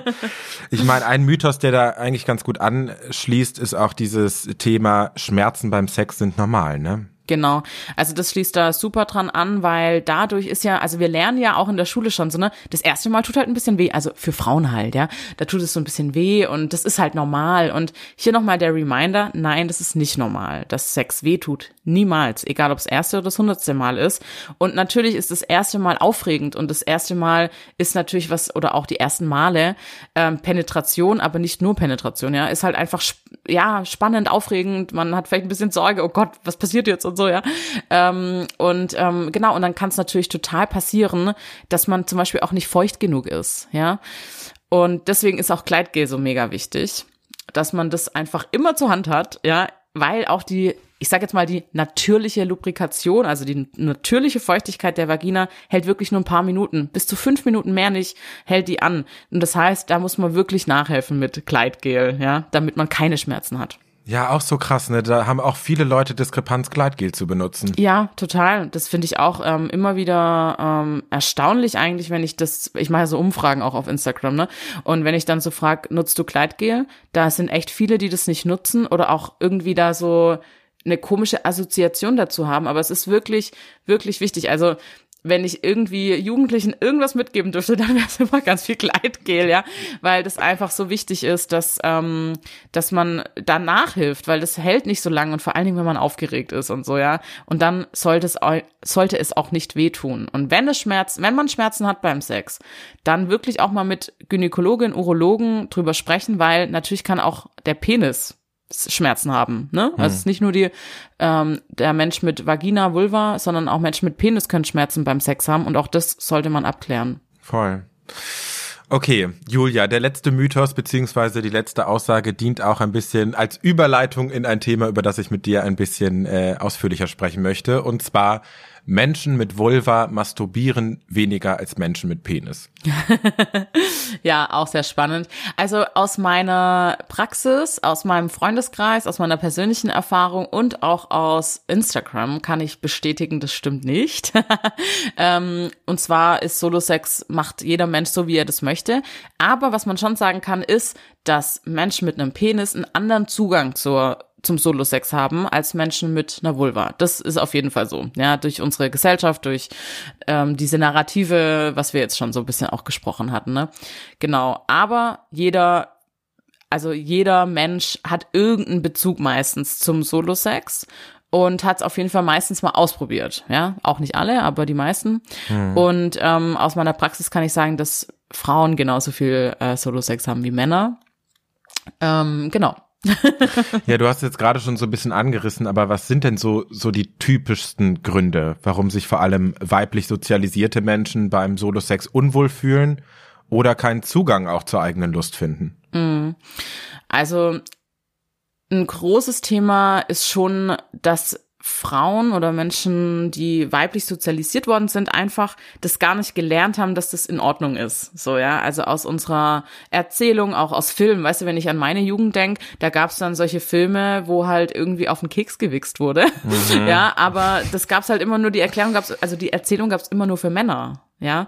Speaker 3: Ich meine, ein Mythos, der da eigentlich ganz gut anschließt, ist auch dieses Thema Schmerzen beim Sex sind normal, ne?
Speaker 1: Genau. Also das schließt da super dran an, weil dadurch ist ja, also wir lernen ja auch in der Schule schon so, ne, das erste Mal tut halt ein bisschen weh, also für Frauen halt, ja. Da tut es so ein bisschen weh und das ist halt normal. Und hier nochmal der Reminder, nein, das ist nicht normal, dass Sex weh tut. Niemals. Egal ob es erste oder das hundertste Mal ist. Und natürlich ist das erste Mal aufregend und das erste Mal ist natürlich was, oder auch die ersten Male, ähm, Penetration, aber nicht nur Penetration, ja, ist halt einfach, ja, spannend, aufregend. Man hat vielleicht ein bisschen Sorge, oh Gott, was passiert jetzt und so, ja. Ähm, und ähm, genau, und dann kann es natürlich total passieren, dass man zum Beispiel auch nicht feucht genug ist, ja. Und deswegen ist auch Kleidgel so mega wichtig, dass man das einfach immer zur Hand hat, ja, weil auch die ich sage jetzt mal, die natürliche Lubrikation, also die natürliche Feuchtigkeit der Vagina, hält wirklich nur ein paar Minuten. Bis zu fünf Minuten mehr nicht hält die an. Und das heißt, da muss man wirklich nachhelfen mit Kleidgel, ja, damit man keine Schmerzen hat.
Speaker 3: Ja, auch so krass, ne? Da haben auch viele Leute Diskrepanz, Gleitgel zu benutzen.
Speaker 1: Ja, total. Das finde ich auch ähm, immer wieder ähm, erstaunlich eigentlich, wenn ich das, ich mache ja so Umfragen auch auf Instagram, ne? Und wenn ich dann so frage, nutzt du Gleitgel? Da sind echt viele, die das nicht nutzen oder auch irgendwie da so eine komische Assoziation dazu haben, aber es ist wirklich, wirklich wichtig. Also wenn ich irgendwie Jugendlichen irgendwas mitgeben dürfte, dann wäre es immer ganz viel Gleitgel, ja, weil das einfach so wichtig ist, dass ähm, dass man da nachhilft, weil das hält nicht so lange und vor allen Dingen, wenn man aufgeregt ist und so, ja. Und dann sollte es sollte es auch nicht wehtun. Und wenn es Schmerz, wenn man Schmerzen hat beim Sex, dann wirklich auch mal mit Gynäkologin, Urologen drüber sprechen, weil natürlich kann auch der Penis Schmerzen haben. Ne? Also es ist nicht nur die, ähm, der Mensch mit Vagina, Vulva, sondern auch Menschen mit Penis können Schmerzen beim Sex haben und auch das sollte man abklären.
Speaker 3: Voll. Okay, Julia, der letzte Mythos beziehungsweise die letzte Aussage dient auch ein bisschen als Überleitung in ein Thema, über das ich mit dir ein bisschen äh, ausführlicher sprechen möchte. Und zwar Menschen mit Vulva masturbieren weniger als Menschen mit Penis.
Speaker 1: ja, auch sehr spannend. Also aus meiner Praxis, aus meinem Freundeskreis, aus meiner persönlichen Erfahrung und auch aus Instagram kann ich bestätigen, das stimmt nicht. ähm, und zwar ist Solo-Sex, macht jeder Mensch so, wie er das möchte. Aber was man schon sagen kann, ist, dass Menschen mit einem Penis einen anderen Zugang zur zum Solo-Sex haben als Menschen mit einer Vulva. Das ist auf jeden Fall so. Ja, durch unsere Gesellschaft, durch ähm, diese Narrative, was wir jetzt schon so ein bisschen auch gesprochen hatten. Ne? Genau. Aber jeder, also jeder Mensch hat irgendeinen Bezug meistens zum Solo-Sex und hat es auf jeden Fall meistens mal ausprobiert. Ja, auch nicht alle, aber die meisten. Mhm. Und ähm, aus meiner Praxis kann ich sagen, dass Frauen genauso viel äh, Solo-Sex haben wie Männer. Ähm, genau.
Speaker 3: ja, du hast jetzt gerade schon so ein bisschen angerissen, aber was sind denn so, so die typischsten Gründe, warum sich vor allem weiblich sozialisierte Menschen beim Solo-Sex unwohl fühlen oder keinen Zugang auch zur eigenen Lust finden?
Speaker 1: Mm. Also, ein großes Thema ist schon, dass Frauen oder Menschen, die weiblich sozialisiert worden sind, einfach das gar nicht gelernt haben, dass das in Ordnung ist. So, ja, also aus unserer Erzählung, auch aus Filmen, weißt du, wenn ich an meine Jugend denke, da gab es dann solche Filme, wo halt irgendwie auf den Keks gewichst wurde. Mhm. Ja, aber das gab's halt immer nur, die Erklärung gab's, also die Erzählung gab's immer nur für Männer ja.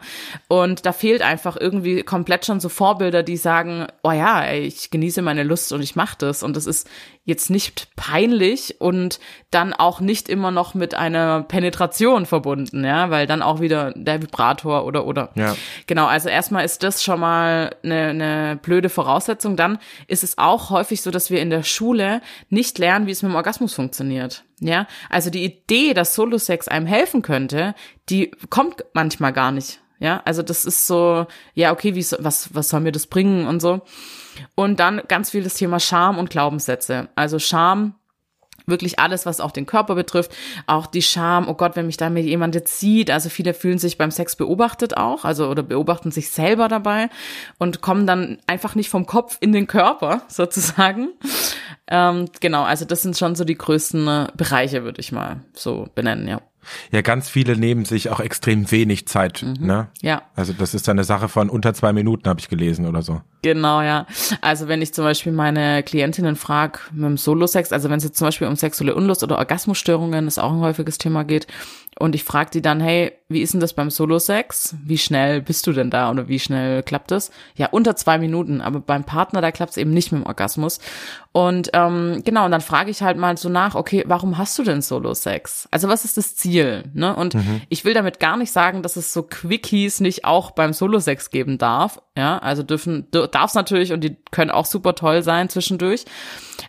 Speaker 1: Und da fehlt einfach irgendwie komplett schon so Vorbilder, die sagen, oh ja, ey, ich genieße meine Lust und ich mache das. Und das ist jetzt nicht peinlich und dann auch nicht immer noch mit einer Penetration verbunden, ja, weil dann auch wieder der Vibrator oder oder. Ja. Genau, also erstmal ist das schon mal eine, eine blöde Voraussetzung. Dann ist es auch häufig so, dass wir in der Schule nicht lernen, wie es mit dem Orgasmus funktioniert. Ja, also die Idee, dass Solo-Sex einem helfen könnte, die kommt manchmal gar nicht. Ja, also das ist so, ja, okay, wie, was, was soll mir das bringen und so. Und dann ganz viel das Thema Scham und Glaubenssätze. Also Scham, wirklich alles, was auch den Körper betrifft, auch die Scham, oh Gott, wenn mich da mir jemand jetzt sieht, also viele fühlen sich beim Sex beobachtet auch, also oder beobachten sich selber dabei und kommen dann einfach nicht vom Kopf in den Körper sozusagen. Ähm, genau, also das sind schon so die größten äh, Bereiche, würde ich mal so benennen, ja.
Speaker 3: Ja, ganz viele nehmen sich auch extrem wenig Zeit, mhm. ne?
Speaker 1: Ja.
Speaker 3: Also das ist eine Sache von unter zwei Minuten, habe ich gelesen oder so.
Speaker 1: Genau, ja. Also wenn ich zum Beispiel meine Klientinnen frage mit dem Solo-Sex, also wenn es jetzt zum Beispiel um sexuelle Unlust oder Orgasmusstörungen, ist auch ein häufiges Thema geht, und ich frage die dann, hey, wie ist denn das beim Solo-Sex? Wie schnell bist du denn da oder wie schnell klappt das? Ja, unter zwei Minuten, aber beim Partner, da klappt es eben nicht mit dem Orgasmus. Und ähm, genau, und dann frage ich halt mal so nach, okay, warum hast du denn Solo-Sex? Also was ist das Ziel? Ne? Und mhm. ich will damit gar nicht sagen, dass es so Quickies nicht auch beim Solo-Sex geben darf. Ja, also dürfen, darf es natürlich und die können auch super toll sein zwischendurch.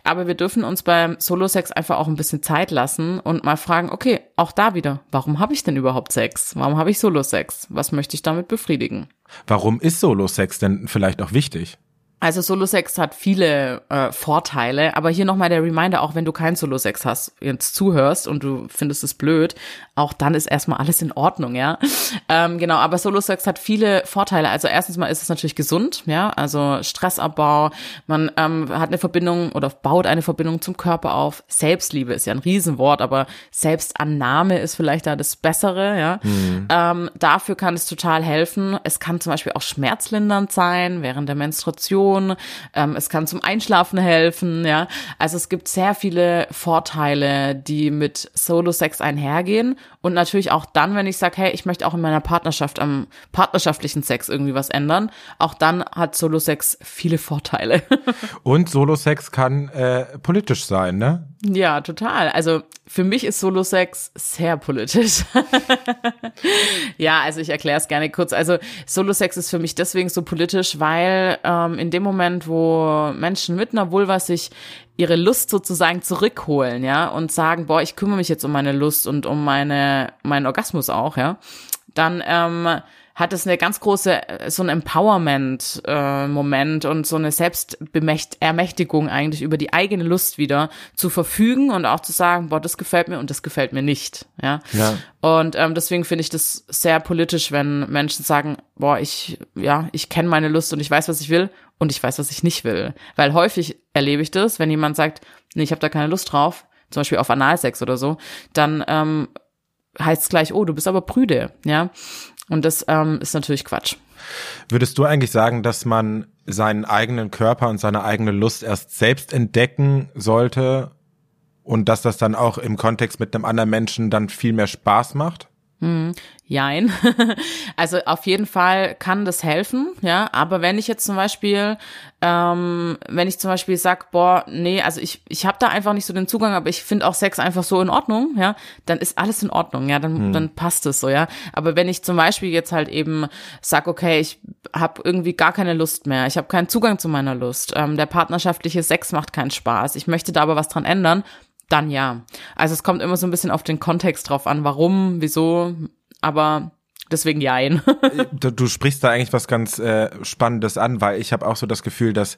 Speaker 1: Aber wir dürfen uns beim Solo-Sex einfach auch ein bisschen Zeit lassen und mal fragen, okay, auch da wieder, warum habe ich denn überhaupt Sex? Warum habe ich Solo-Sex? Was möchte ich damit befriedigen?
Speaker 3: Warum ist Solo-Sex denn vielleicht auch wichtig?
Speaker 1: Also Solo-Sex hat viele äh, Vorteile, aber hier nochmal der Reminder, auch wenn du keinen Solo-Sex hast, jetzt zuhörst und du findest es blöd, auch dann ist erstmal alles in Ordnung, ja. Ähm, genau, aber Solo-Sex hat viele Vorteile. Also erstens mal ist es natürlich gesund, ja, also Stressabbau, man ähm, hat eine Verbindung oder baut eine Verbindung zum Körper auf. Selbstliebe ist ja ein Riesenwort, aber Selbstannahme ist vielleicht da das Bessere, ja. Mhm. Ähm, dafür kann es total helfen. Es kann zum Beispiel auch schmerzlindernd sein während der Menstruation Meditation, ähm, es kann zum Einschlafen helfen, ja. Also es gibt sehr viele Vorteile, die mit Solo-Sex einhergehen und natürlich auch dann, wenn ich sage, hey, ich möchte auch in meiner Partnerschaft am partnerschaftlichen Sex irgendwie was ändern, auch dann hat Solo-Sex viele Vorteile.
Speaker 3: und Solo-Sex kann äh, politisch sein, ne?
Speaker 1: Ja, total. Also für mich ist Solo-Sex sehr politisch. ja, also ich erkläre es gerne kurz. Also Solo-Sex ist für mich deswegen so politisch, weil ähm, in dem Moment, wo Menschen mit einer Vulva sich ihre Lust sozusagen zurückholen, ja, und sagen, boah, ich kümmere mich jetzt um meine Lust und um meine meinen Orgasmus auch, ja, dann ähm, hat es eine ganz große, äh, so ein Empowerment-Moment äh, und so eine Selbstermächtigung eigentlich über die eigene Lust wieder zu verfügen und auch zu sagen, boah, das gefällt mir und das gefällt mir nicht. Ja.
Speaker 3: ja.
Speaker 1: Und ähm, deswegen finde ich das sehr politisch, wenn Menschen sagen, boah, ich, ja, ich kenne meine Lust und ich weiß, was ich will und ich weiß, was ich nicht will. Weil häufig erlebe ich das, wenn jemand sagt, nee, ich habe da keine Lust drauf, zum Beispiel auf Analsex oder so, dann ähm, heißt es gleich, oh, du bist aber prüde, ja. Und das ähm, ist natürlich Quatsch.
Speaker 3: Würdest du eigentlich sagen, dass man seinen eigenen Körper und seine eigene Lust erst selbst entdecken sollte und dass das dann auch im Kontext mit einem anderen Menschen dann viel mehr Spaß macht?
Speaker 1: Hm, jein. also auf jeden Fall kann das helfen, ja. Aber wenn ich jetzt zum Beispiel, ähm, wenn ich zum Beispiel sag, boah, nee, also ich, ich habe da einfach nicht so den Zugang, aber ich finde auch Sex einfach so in Ordnung, ja, dann ist alles in Ordnung, ja, dann, hm. dann passt es so, ja. Aber wenn ich zum Beispiel jetzt halt eben sag, okay, ich habe irgendwie gar keine Lust mehr, ich habe keinen Zugang zu meiner Lust, ähm, der partnerschaftliche Sex macht keinen Spaß, ich möchte da aber was dran ändern, dann ja. Also es kommt immer so ein bisschen auf den Kontext drauf an, warum, wieso, aber deswegen jein.
Speaker 3: du, du sprichst da eigentlich was ganz äh, Spannendes an, weil ich habe auch so das Gefühl, dass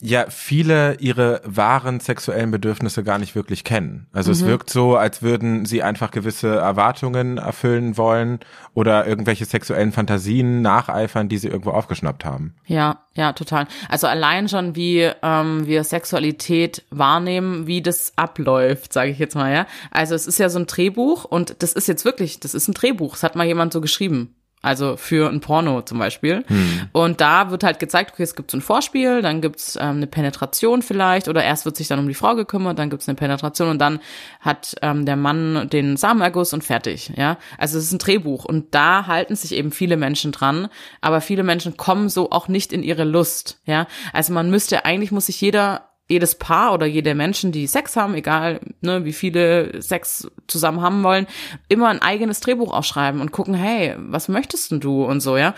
Speaker 3: ja viele ihre wahren sexuellen Bedürfnisse gar nicht wirklich kennen. Also mhm. es wirkt so, als würden sie einfach gewisse Erwartungen erfüllen wollen oder irgendwelche sexuellen Fantasien nacheifern, die sie irgendwo aufgeschnappt haben.
Speaker 1: Ja, ja, total. Also allein schon, wie ähm, wir Sexualität wahrnehmen, wie das abläuft, sage ich jetzt mal, ja. Also es ist ja so ein Drehbuch und das ist jetzt wirklich, das ist ein Drehbuch. Das hat mal jemand so geschrieben also für ein Porno zum Beispiel. Hm. Und da wird halt gezeigt, okay, es gibt so ein Vorspiel, dann gibt's ähm, eine Penetration vielleicht oder erst wird sich dann um die Frau gekümmert, dann gibt's eine Penetration und dann hat ähm, der Mann den Samenerguss und fertig, ja. Also es ist ein Drehbuch und da halten sich eben viele Menschen dran, aber viele Menschen kommen so auch nicht in ihre Lust, ja. Also man müsste, eigentlich muss sich jeder jedes Paar oder jede Menschen, die Sex haben, egal ne, wie viele Sex zusammen haben wollen, immer ein eigenes Drehbuch aufschreiben und gucken, hey, was möchtest denn du und so, ja.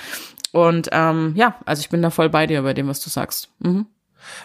Speaker 1: Und ähm, ja, also ich bin da voll bei dir bei dem, was du sagst. Mhm.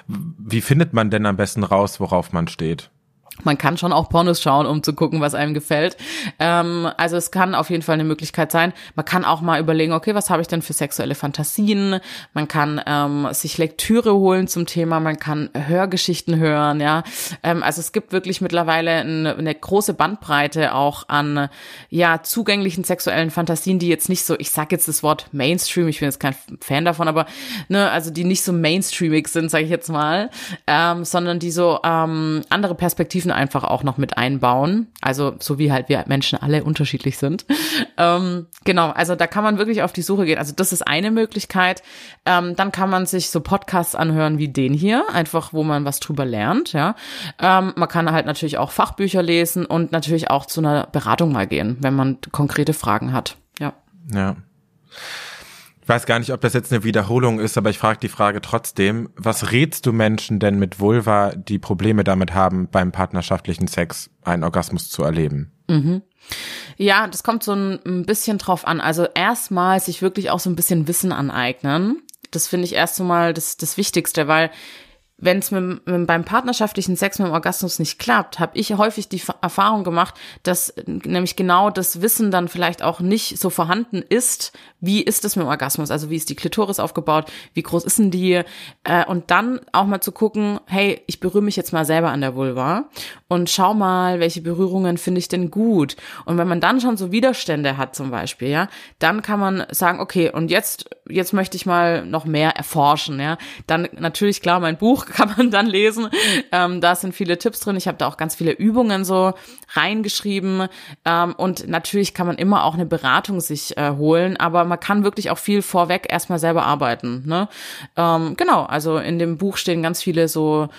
Speaker 3: Wie findet man denn am besten raus, worauf man steht?
Speaker 1: Man kann schon auch Pornos schauen, um zu gucken, was einem gefällt. Ähm, also es kann auf jeden Fall eine Möglichkeit sein. Man kann auch mal überlegen, okay, was habe ich denn für sexuelle Fantasien? Man kann ähm, sich Lektüre holen zum Thema, man kann Hörgeschichten hören, ja. Ähm, also es gibt wirklich mittlerweile eine, eine, große Bandbreite auch an ja zugänglichen sexuellen Fantasien, die jetzt nicht so, ich sage jetzt das Wort Mainstream, ich bin jetzt kein Fan davon, aber ne, also die nicht so mainstreamig sind, sage ich jetzt mal, ähm, sondern die so ähm, andere Perspektiven Perspektiven einfach auch noch mit einbauen. Also so wie halt wir Menschen alle unterschiedlich sind. Ähm, genau, also da kann man wirklich auf die Suche gehen. Also das ist eine Möglichkeit. Ähm, dann kann man sich so Podcasts anhören wie den hier, einfach wo man was drüber lernt. Ja, ähm, man kann halt natürlich auch Fachbücher lesen und natürlich auch zu einer Beratung mal gehen, wenn man konkrete Fragen hat. Ja.
Speaker 3: Ja. Ich weiß gar nicht, ob das jetzt eine Wiederholung ist, aber ich frage die Frage trotzdem. Was rätst du Menschen denn mit Vulva, die Probleme damit haben, beim partnerschaftlichen Sex einen Orgasmus zu erleben?
Speaker 1: Mhm. Ja, das kommt so ein bisschen drauf an. Also erstmal sich wirklich auch so ein bisschen Wissen aneignen. Das finde ich erst einmal das, das Wichtigste, weil wenn es beim partnerschaftlichen Sex mit dem Orgasmus nicht klappt, habe ich häufig die Erfahrung gemacht, dass nämlich genau das Wissen dann vielleicht auch nicht so vorhanden ist, wie ist es mit dem Orgasmus, also wie ist die Klitoris aufgebaut, wie groß ist denn die? Äh, und dann auch mal zu gucken, hey, ich berühre mich jetzt mal selber an der Vulva und schau mal, welche Berührungen finde ich denn gut? Und wenn man dann schon so Widerstände hat zum Beispiel, ja, dann kann man sagen, okay, und jetzt jetzt möchte ich mal noch mehr erforschen, ja, dann natürlich klar mein Buch kann man dann lesen. Ähm, da sind viele Tipps drin. Ich habe da auch ganz viele Übungen so reingeschrieben. Ähm, und natürlich kann man immer auch eine Beratung sich äh, holen, aber man kann wirklich auch viel vorweg erstmal selber arbeiten. Ne? Ähm, genau, also in dem Buch stehen ganz viele so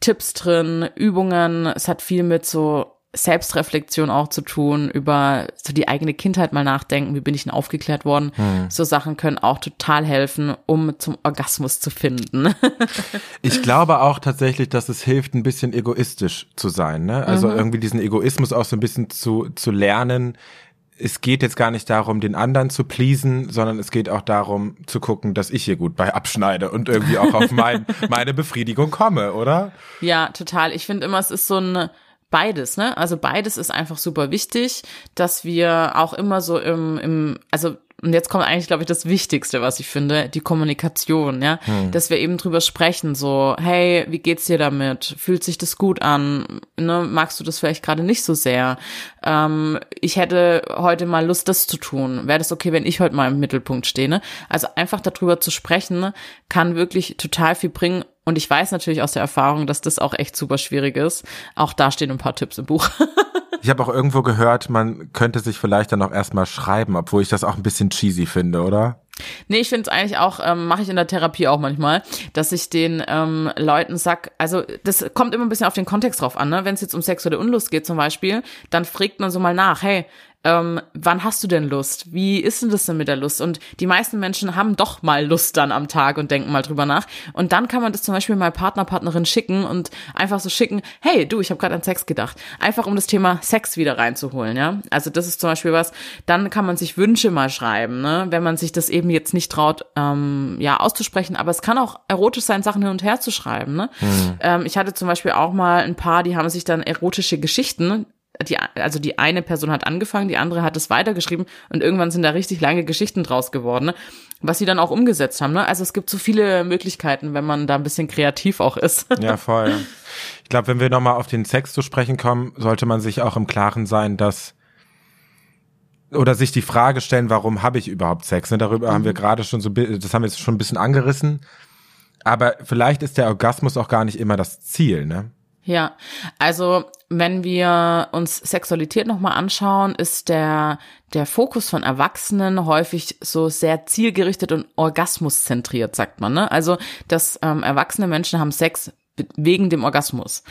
Speaker 1: Tipps drin, Übungen. Es hat viel mit so Selbstreflexion auch zu tun, über so die eigene Kindheit mal nachdenken, wie bin ich denn aufgeklärt worden. Hm. So Sachen können auch total helfen, um zum Orgasmus zu finden.
Speaker 3: ich glaube auch tatsächlich, dass es hilft, ein bisschen egoistisch zu sein. Ne? Also mhm. irgendwie diesen Egoismus auch so ein bisschen zu, zu lernen. Es geht jetzt gar nicht darum, den anderen zu pleasen, sondern es geht auch darum, zu gucken, dass ich hier gut bei abschneide und irgendwie auch auf mein, meine Befriedigung komme, oder?
Speaker 1: Ja, total. Ich finde immer, es ist so ein beides, ne? Also beides ist einfach super wichtig, dass wir auch immer so im, im also und jetzt kommt eigentlich, glaube ich, das Wichtigste, was ich finde, die Kommunikation, ja. Hm. Dass wir eben drüber sprechen, so, hey, wie geht's dir damit? Fühlt sich das gut an? Ne? Magst du das vielleicht gerade nicht so sehr? Ähm, ich hätte heute mal Lust, das zu tun. Wäre das okay, wenn ich heute mal im Mittelpunkt stehe? Ne? Also einfach darüber zu sprechen, kann wirklich total viel bringen. Und ich weiß natürlich aus der Erfahrung, dass das auch echt super schwierig ist. Auch da stehen ein paar Tipps im Buch.
Speaker 3: Ich habe auch irgendwo gehört, man könnte sich vielleicht dann auch erstmal schreiben, obwohl ich das auch ein bisschen cheesy finde, oder?
Speaker 1: Nee, ich finde es eigentlich auch, ähm, mache ich in der Therapie auch manchmal, dass ich den ähm, Leuten sag, also das kommt immer ein bisschen auf den Kontext drauf an, ne? Wenn es jetzt um sexuelle Unlust geht zum Beispiel, dann fragt man so mal nach, hey, ähm, wann hast du denn Lust? Wie ist denn das denn mit der Lust? Und die meisten Menschen haben doch mal Lust dann am Tag und denken mal drüber nach. Und dann kann man das zum Beispiel mal Partner, Partnerin schicken und einfach so schicken, hey, du, ich habe gerade an Sex gedacht. Einfach um das Thema Sex wieder reinzuholen, ja. Also das ist zum Beispiel was, dann kann man sich Wünsche mal schreiben, ne? wenn man sich das eben jetzt nicht traut, ähm, ja, auszusprechen. Aber es kann auch erotisch sein, Sachen hin und her zu schreiben. Ne? Mhm. Ähm, ich hatte zum Beispiel auch mal ein paar, die haben sich dann erotische Geschichten die, also die eine Person hat angefangen, die andere hat es weitergeschrieben und irgendwann sind da richtig lange Geschichten draus geworden, ne? was sie dann auch umgesetzt haben. Ne? Also es gibt so viele Möglichkeiten, wenn man da ein bisschen kreativ auch ist.
Speaker 3: Ja, voll. Ich glaube, wenn wir nochmal auf den Sex zu sprechen kommen, sollte man sich auch im Klaren sein, dass oder sich die Frage stellen, warum habe ich überhaupt Sex? Ne? Darüber mhm. haben wir mhm. gerade schon so, das haben wir jetzt schon ein bisschen angerissen. Aber vielleicht ist der Orgasmus auch gar nicht immer das Ziel, ne?
Speaker 1: Ja, also wenn wir uns Sexualität nochmal anschauen, ist der, der Fokus von Erwachsenen häufig so sehr zielgerichtet und orgasmuszentriert, sagt man. Ne? Also, dass ähm, erwachsene Menschen haben Sex wegen dem Orgasmus.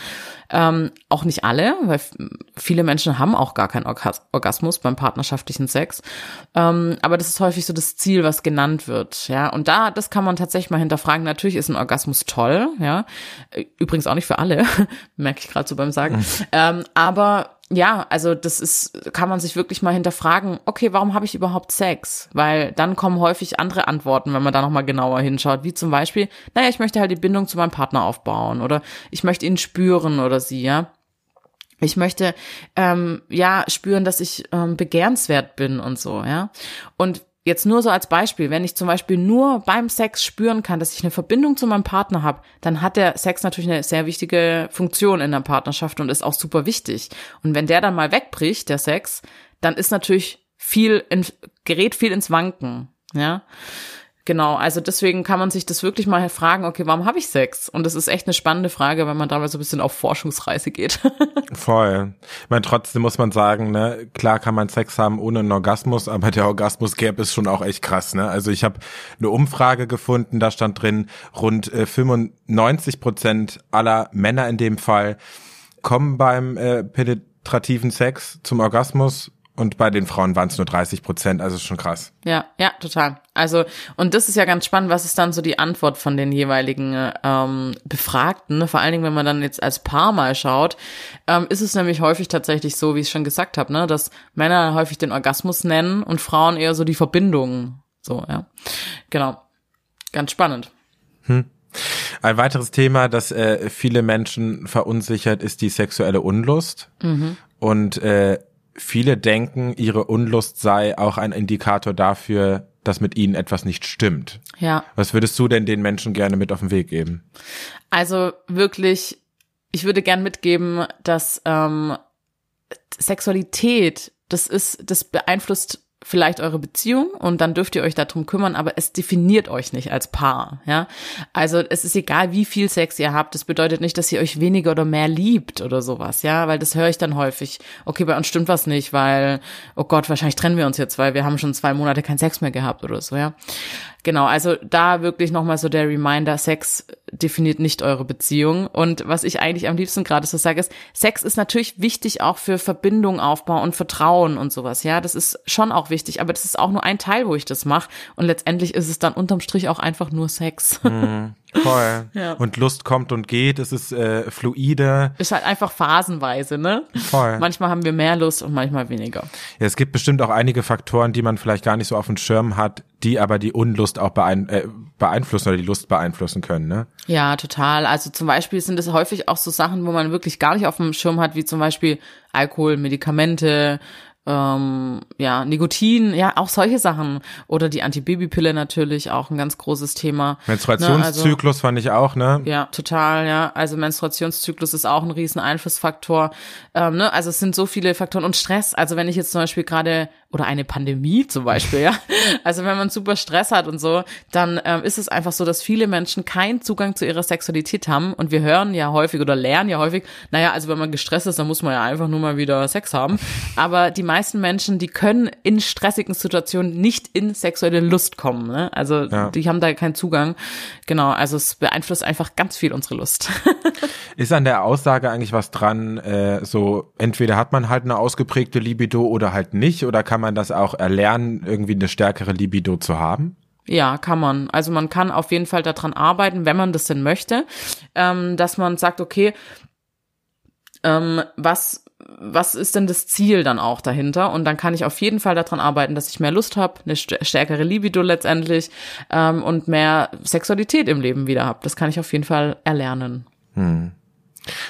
Speaker 1: Ähm, auch nicht alle, weil viele Menschen haben auch gar keinen Orgasmus beim partnerschaftlichen Sex. Ähm, aber das ist häufig so das Ziel, was genannt wird. Ja, und da, das kann man tatsächlich mal hinterfragen. Natürlich ist ein Orgasmus toll. Ja, übrigens auch nicht für alle, merke ich gerade so beim Sagen. Mhm. Ähm, aber ja, also das ist, kann man sich wirklich mal hinterfragen, okay, warum habe ich überhaupt Sex? Weil dann kommen häufig andere Antworten, wenn man da nochmal genauer hinschaut, wie zum Beispiel, naja, ich möchte halt die Bindung zu meinem Partner aufbauen oder ich möchte ihn spüren oder sie, ja. Ich möchte ähm, ja spüren, dass ich ähm, begehrenswert bin und so, ja. Und Jetzt nur so als Beispiel, wenn ich zum Beispiel nur beim Sex spüren kann, dass ich eine Verbindung zu meinem Partner habe, dann hat der Sex natürlich eine sehr wichtige Funktion in der Partnerschaft und ist auch super wichtig. Und wenn der dann mal wegbricht, der Sex, dann ist natürlich viel, in, gerät viel ins Wanken, ja. Genau, also deswegen kann man sich das wirklich mal fragen, okay, warum habe ich Sex? Und das ist echt eine spannende Frage, wenn man dabei so ein bisschen auf Forschungsreise geht.
Speaker 3: Voll. Ich meine, trotzdem muss man sagen, ne, klar kann man Sex haben ohne einen Orgasmus, aber der Orgasmus-Gap ist schon auch echt krass, ne? Also ich habe eine Umfrage gefunden, da stand drin, rund äh, 95 Prozent aller Männer in dem Fall kommen beim äh, penetrativen Sex zum Orgasmus und bei den Frauen waren es nur 30 Prozent, also schon krass.
Speaker 1: Ja, ja, total. Also, und das ist ja ganz spannend, was ist dann so die Antwort von den jeweiligen ähm, Befragten, ne? vor allen Dingen, wenn man dann jetzt als Paar mal schaut, ähm, ist es nämlich häufig tatsächlich so, wie ich schon gesagt habe, ne, dass Männer häufig den Orgasmus nennen und Frauen eher so die Verbindung. So, ja. Genau. Ganz spannend.
Speaker 3: Hm. Ein weiteres Thema, das äh, viele Menschen verunsichert, ist die sexuelle Unlust. Mhm. Und äh, viele denken, ihre Unlust sei auch ein Indikator dafür, dass mit ihnen etwas nicht stimmt.
Speaker 1: Ja.
Speaker 3: Was würdest du denn den Menschen gerne mit auf den Weg geben?
Speaker 1: Also wirklich, ich würde gern mitgeben, dass ähm, Sexualität, das ist, das beeinflusst vielleicht eure Beziehung und dann dürft ihr euch darum kümmern, aber es definiert euch nicht als Paar, ja. Also es ist egal, wie viel Sex ihr habt. Das bedeutet nicht, dass ihr euch weniger oder mehr liebt oder sowas, ja, weil das höre ich dann häufig. Okay, bei uns stimmt was nicht, weil, oh Gott, wahrscheinlich trennen wir uns jetzt, weil wir haben schon zwei Monate keinen Sex mehr gehabt oder so, ja. Genau, also da wirklich nochmal so der Reminder, Sex definiert nicht eure Beziehung. Und was ich eigentlich am liebsten gerade so sage, ist, Sex ist natürlich wichtig auch für Verbindung, Aufbau und Vertrauen und sowas. Ja, das ist schon auch wichtig, aber das ist auch nur ein Teil, wo ich das mache. Und letztendlich ist es dann unterm Strich auch einfach nur Sex.
Speaker 3: Mhm. Voll. Ja. Und Lust kommt und geht, es ist äh, fluide.
Speaker 1: Ist halt einfach phasenweise, ne?
Speaker 3: Voll.
Speaker 1: Manchmal haben wir mehr Lust und manchmal weniger.
Speaker 3: Ja, es gibt bestimmt auch einige Faktoren, die man vielleicht gar nicht so auf dem Schirm hat, die aber die Unlust auch beein äh, beeinflussen oder die Lust beeinflussen können, ne?
Speaker 1: Ja, total. Also zum Beispiel sind es häufig auch so Sachen, wo man wirklich gar nicht auf dem Schirm hat, wie zum Beispiel Alkohol, Medikamente, ähm, ja, Nikotin, ja, auch solche Sachen. Oder die Antibabypille natürlich, auch ein ganz großes Thema.
Speaker 3: Menstruationszyklus ne, also, fand ich auch, ne?
Speaker 1: Ja, total, ja. Also Menstruationszyklus ist auch ein riesen Einflussfaktor. Ähm, ne? Also es sind so viele Faktoren und Stress. Also wenn ich jetzt zum Beispiel gerade oder eine Pandemie zum Beispiel, ja. Also wenn man super Stress hat und so, dann ähm, ist es einfach so, dass viele Menschen keinen Zugang zu ihrer Sexualität haben. Und wir hören ja häufig oder lernen ja häufig, naja, also wenn man gestresst ist, dann muss man ja einfach nur mal wieder Sex haben. Aber die meisten Menschen, die können in stressigen Situationen nicht in sexuelle Lust kommen. Ne? Also ja. die haben da keinen Zugang. Genau, also es beeinflusst einfach ganz viel unsere Lust.
Speaker 3: ist an der Aussage eigentlich was dran, äh, so entweder hat man halt eine ausgeprägte Libido oder halt nicht, oder kann man das auch erlernen, irgendwie eine stärkere Libido zu haben?
Speaker 1: Ja, kann man. Also man kann auf jeden Fall daran arbeiten, wenn man das denn möchte, ähm, dass man sagt, okay, ähm, was was ist denn das Ziel dann auch dahinter? Und dann kann ich auf jeden Fall daran arbeiten, dass ich mehr Lust habe, eine stärkere Libido letztendlich ähm, und mehr Sexualität im Leben wieder habe. Das kann ich auf jeden Fall erlernen. Hm.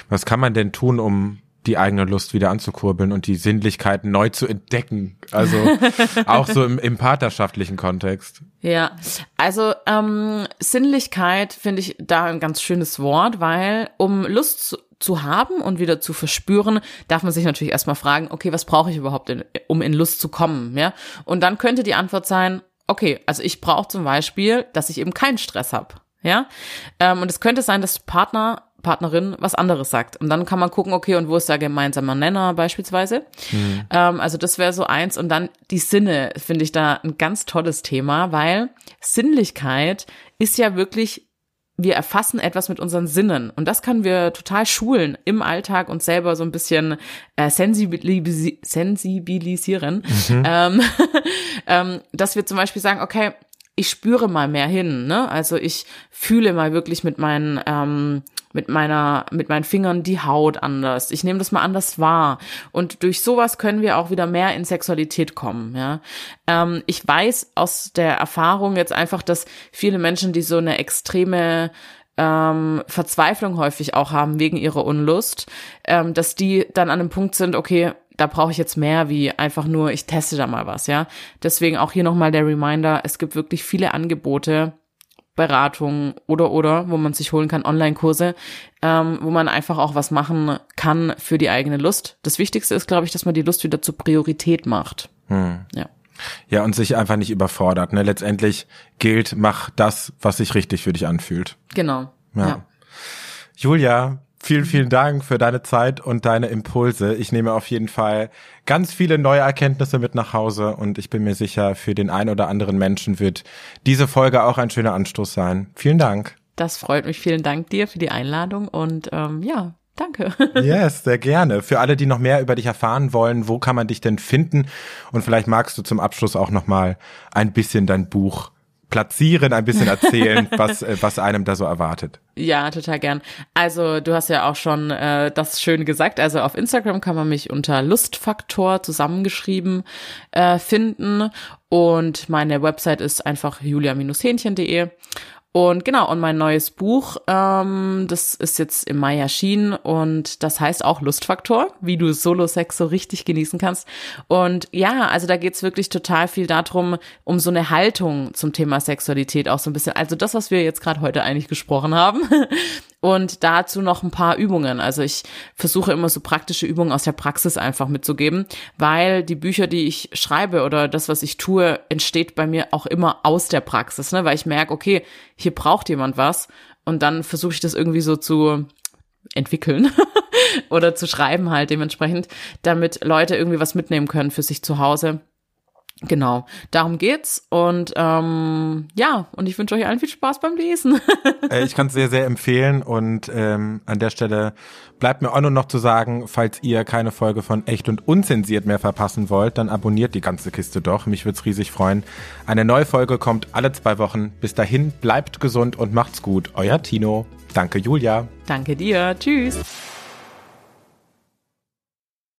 Speaker 3: Was kann man denn tun, um die eigene Lust wieder anzukurbeln und die Sinnlichkeit neu zu entdecken. Also auch so im, im partnerschaftlichen Kontext.
Speaker 1: Ja, also ähm, Sinnlichkeit finde ich da ein ganz schönes Wort, weil um Lust zu, zu haben und wieder zu verspüren, darf man sich natürlich erstmal fragen, okay, was brauche ich überhaupt, in, um in Lust zu kommen, ja? Und dann könnte die Antwort sein, okay, also ich brauche zum Beispiel, dass ich eben keinen Stress habe, ja? Ähm, und es könnte sein, dass Partner Partnerin was anderes sagt. Und dann kann man gucken, okay, und wo ist der gemeinsame Nenner beispielsweise? Mhm. Ähm, also das wäre so eins. Und dann die Sinne finde ich da ein ganz tolles Thema, weil Sinnlichkeit ist ja wirklich wir erfassen etwas mit unseren Sinnen und das können wir total schulen im Alltag und selber so ein bisschen äh, sensibilis sensibilisieren, mhm. ähm, ähm, dass wir zum Beispiel sagen, okay, ich spüre mal mehr hin, ne? Also ich fühle mal wirklich mit meinen ähm, mit meiner mit meinen Fingern die Haut anders. Ich nehme das mal anders wahr und durch sowas können wir auch wieder mehr in Sexualität kommen. Ja, ähm, ich weiß aus der Erfahrung jetzt einfach, dass viele Menschen, die so eine extreme ähm, Verzweiflung häufig auch haben wegen ihrer Unlust, ähm, dass die dann an einem Punkt sind, okay, da brauche ich jetzt mehr wie einfach nur, ich teste da mal was, ja. Deswegen auch hier nochmal der Reminder, es gibt wirklich viele Angebote, Beratungen oder oder, wo man sich holen kann, Online-Kurse, ähm, wo man einfach auch was machen kann für die eigene Lust. Das Wichtigste ist, glaube ich, dass man die Lust wieder zur Priorität macht. Hm.
Speaker 3: Ja. Ja, und sich einfach nicht überfordert. Ne? Letztendlich gilt, mach das, was sich richtig für dich anfühlt.
Speaker 1: Genau. Ja. ja.
Speaker 3: Julia, Vielen, vielen Dank für deine Zeit und deine Impulse. Ich nehme auf jeden Fall ganz viele neue Erkenntnisse mit nach Hause und ich bin mir sicher, für den ein oder anderen Menschen wird diese Folge auch ein schöner Anstoß sein. Vielen Dank.
Speaker 1: Das freut mich. Vielen Dank dir für die Einladung und ähm, ja, Danke.
Speaker 3: Yes, sehr gerne. Für alle, die noch mehr über dich erfahren wollen, wo kann man dich denn finden? Und vielleicht magst du zum Abschluss auch noch mal ein bisschen dein Buch platzieren, ein bisschen erzählen, was, äh, was einem da so erwartet.
Speaker 1: Ja, total gern. Also du hast ja auch schon äh, das schön gesagt. Also auf Instagram kann man mich unter Lustfaktor zusammengeschrieben äh, finden und meine Website ist einfach julia-hähnchen.de und genau, und mein neues Buch, ähm, das ist jetzt im Mai erschienen und das heißt auch Lustfaktor, wie du Solo-Sex so richtig genießen kannst. Und ja, also da geht's wirklich total viel darum, um so eine Haltung zum Thema Sexualität auch so ein bisschen. Also das, was wir jetzt gerade heute eigentlich gesprochen haben. Und dazu noch ein paar Übungen. Also ich versuche immer so praktische Übungen aus der Praxis einfach mitzugeben, weil die Bücher, die ich schreibe oder das, was ich tue, entsteht bei mir auch immer aus der Praxis, ne? weil ich merke, okay, hier braucht jemand was und dann versuche ich das irgendwie so zu entwickeln oder zu schreiben halt dementsprechend, damit Leute irgendwie was mitnehmen können für sich zu Hause Genau, darum geht's und ähm, ja, und ich wünsche euch allen viel Spaß beim Lesen.
Speaker 3: Äh, ich kann es sehr, sehr empfehlen und ähm, an der Stelle bleibt mir auch nur noch zu sagen, falls ihr keine Folge von Echt und Unzensiert mehr verpassen wollt, dann abonniert die ganze Kiste doch. Mich würde es riesig freuen. Eine neue Folge kommt alle zwei Wochen. Bis dahin, bleibt gesund und macht's gut. Euer Tino. Danke, Julia.
Speaker 1: Danke dir. Tschüss.